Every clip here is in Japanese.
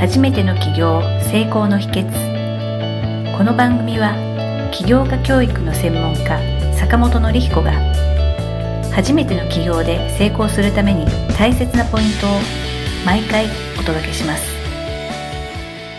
初めての起業成功の秘訣。この番組は起業家教育の専門家坂本典彦が初めての起業で成功するために大切なポイントを毎回お届けします。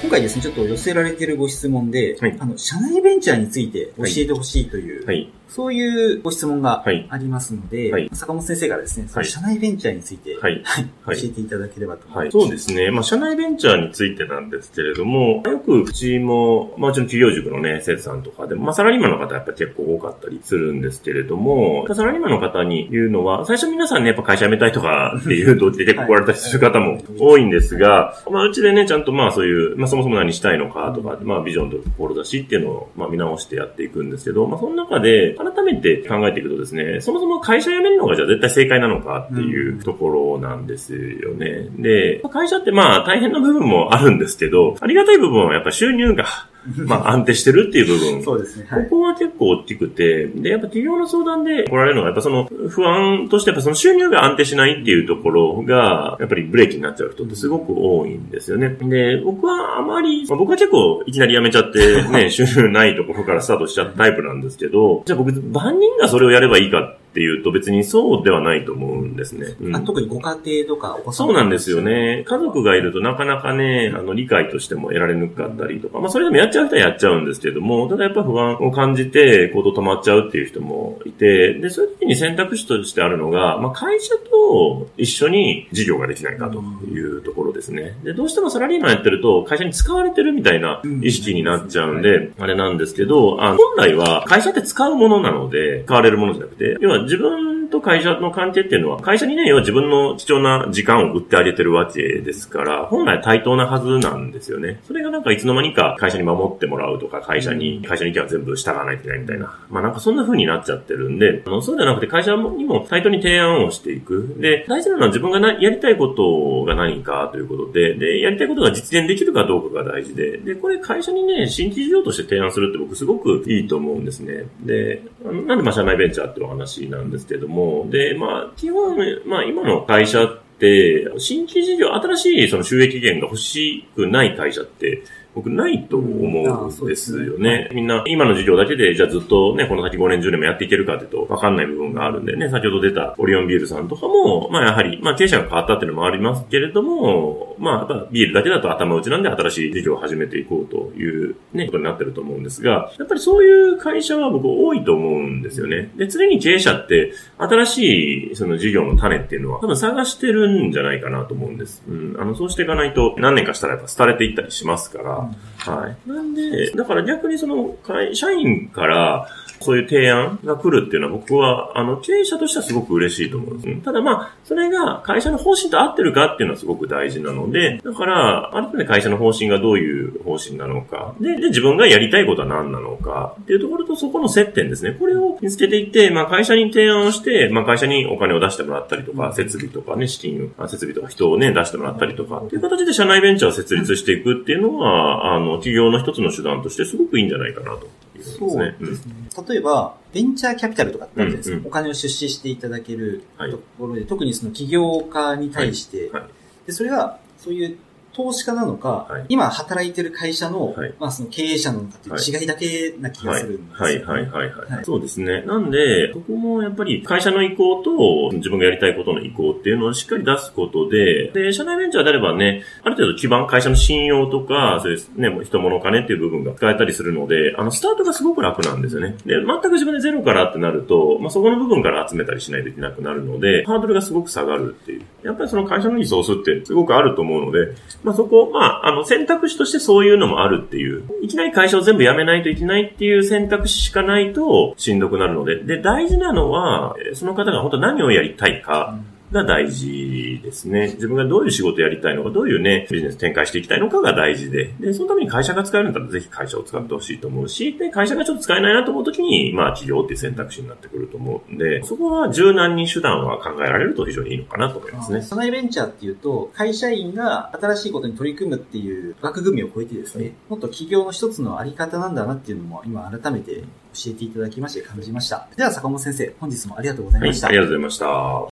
今回ですね、ちょっと寄せられているご質問で、はい。あの、社内ベンチャーについて教えてほしいという、はい。そういうご質問がはい。ありますので、はい。坂本先生からですね、そのはい社内ベンチャーについて、はい。はい。教えていただければと思はいい。ます。そうですね。まあ、社内ベンチャーについてなんですけれども、よくうちも、まあ、うちの企業塾のね、生徒さんとかでも、まあ、サラリーマンの方やっぱ結構多かったりするんですけれども、サラリーマンの方に言うのは、最初皆さんね、やっぱ会社辞めたいとか っていう動機で結構来られたりする方も多いんですが、まあ、うちでね、ちゃんとまあ、そういう、まあ、そもそも何したいのかとか、まあ、ビジョンと志っていうのを、まあ、見直してやっていくんですけど、まあ、その中で、改めて考えていくとですね、そもそも会社辞めるのがじゃあ絶対正解なのかっていうところなんですよね。で、会社ってまあ大変な部分もあるんですけど、ありがたい部分はやっぱ収入が、まあ安定してるっていう部分。そうですね。はい。ここは結構大きくて、で、やっぱ企業の相談で来られるのが、やっぱその不安として、やっぱその収入が安定しないっていうところが、やっぱりブレーキになっちゃう人ってすごく多いんですよね。で、僕はあまり、まあ僕は結構いきなり辞めちゃって、ね、収入ないところからスタートしちゃったタイプなんですけど、じゃあ僕、万人がそれをやればいいかっていうと別にそうではないと思うんですね。うんあ特にご家庭とかお子さんそうなんですよ。ね。家族がいるとなかなかね、あの、理解としても得られにくかったりとか、まあ、それでもやっちゃう人はやっちゃうんですけれども、ただやっぱ不安を感じて行動止まっちゃうっていう人もいて、で、そういう時に選択肢としてあるのが、まあ、会社と一緒に事業ができないかというところですね。で、どうしてもサラリーマンやってると、会社に使われてるみたいな意識になっちゃうんで、あれなんですけど、あ本来は会社って使うものなので、使われるものじゃなくて、要は自分と会社の関係っていうのは、会社にね、要は自分の貴重な時間を売ってあげてるわけですから、本来対等なはずなんですよね。それがなんかいつの間にか会社に守ってもらうとか、会社に、会社に意見は全部従わないといけないみたいな。まあなんかそんな風になっちゃってるんで、あのそうじゃなくて会社にも対等に提案をしていく。で、大事なのは自分がなやりたいことが何かということで、で、やりたいことが実現できるかどうかが大事で、で、これ会社にね、新規事業として提案するって僕すごくいいと思うんですね。で、なんでまあ社内ベンチャーっていうお話なんですけども、で、まあ基本、まあ今の会社って、新規事業、新しいその収益源が欲しくない会社って、僕ないと思うんですよね。みんな、今の事業だけで、じゃあずっとね、この先5年10年もやっていけるかっていうと、わかんない部分があるんでね、先ほど出たオリオンビールさんとかも、まあやはり、まあ経営者が変わったっていうのもありますけれども、まあやっぱビールだけだと頭打ちなんで新しい事業を始めていこうというね、ことになってると思うんですが、やっぱりそういう会社は僕多いと思うんですよね。で、常に経営者って、新しいその事業の種っていうのは多分探してるんじゃないかなと思うんです。うん。あの、そうしていかないと何年かしたらやっぱ廃れていったりしますから、はい。なんで、だから逆にその、会社員から、そういう提案が来るっていうのは僕は、あの、経営者としてはすごく嬉しいと思うんです。ただまあ、それが会社の方針と合ってるかっていうのはすごく大事なので、だから、改めて会社の方針がどういう方針なのか、で、で、自分がやりたいことは何なのか、っていうところとそこの接点ですね。これを見つけていって、まあ会社に提案をして、まあ会社にお金を出してもらったりとか、設備とかね、資金、あ設備とか人をね、出してもらったりとか、っていう形で社内ベンチャーを設立していくっていうのは、あの、企業の一つの手段としてすごくいいんじゃないかなと。そうですね。例えば、ベンチャーキャピタルとかってあるじゃないですか。うんうんお金を出資していただけるはいところで、特にその起業家に対して、はいでそれが、そういう投資家なのか、はい。今働いてる会社の、はい。まあその経営者なのかっていう違いだけな気がするんですよ、はい、はい、はい、はい、はい。そうですね。なんで、そこもやっぱり会社の意向と自分がやりたいことの意向っていうのをしっかり出すことで、で、社内ベンチャーであればね、ある程度基盤、会社の信用とか、そういうね、人物金っていう部分が使えたりするので、あの、スタートがすごく楽なんですよね。で、全く自分でゼロからってなると、まあ、そこの部分から集めたりしないといけなくなるので、ハードルがすごく下がるっていう。やっぱりその会社のリソースってすごくあると思うので、まあ、そこ、まあ、あの、選択肢としてそういうのもあるっていう。いきなり会社を全部辞めないといけないっていう選択肢しかないとしんどくなるので。で、大事なのは、その方が本当何をやりたいか。が大事ですね。自分がどういう仕事やりたいのか、どういうね、ビジネス展開していきたいのかが大事で、で、そのために会社が使えるんだったらぜひ会社を使ってほしいと思うし、で、会社がちょっと使えないなと思うときに、まあ、企業っていう選択肢になってくると思うんで、そこは柔軟に手段は考えられると非常にいいのかなと思いますね。社内ベンチャーっていうと、会社員が新しいことに取り組むっていう枠組みを超えてですね、もっと企業の一つのあり方なんだなっていうのも今改めて教えていただきまして感じました。では坂本先生、本日もありがとうございはい、ました。ありがとうございました。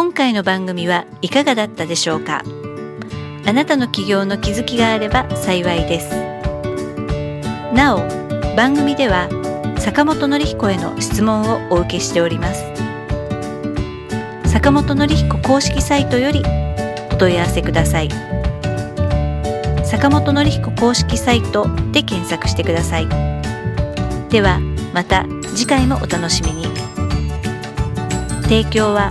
今回の番組はいかがだったでしょうか？あなたの起業の気づきがあれば幸いです。なお番組では坂本典彦への質問をお受けしております。坂本典彦公式サイトよりお問い合わせください。坂本典彦公式サイトで検索してください。ではまた次回もお楽しみに。提供は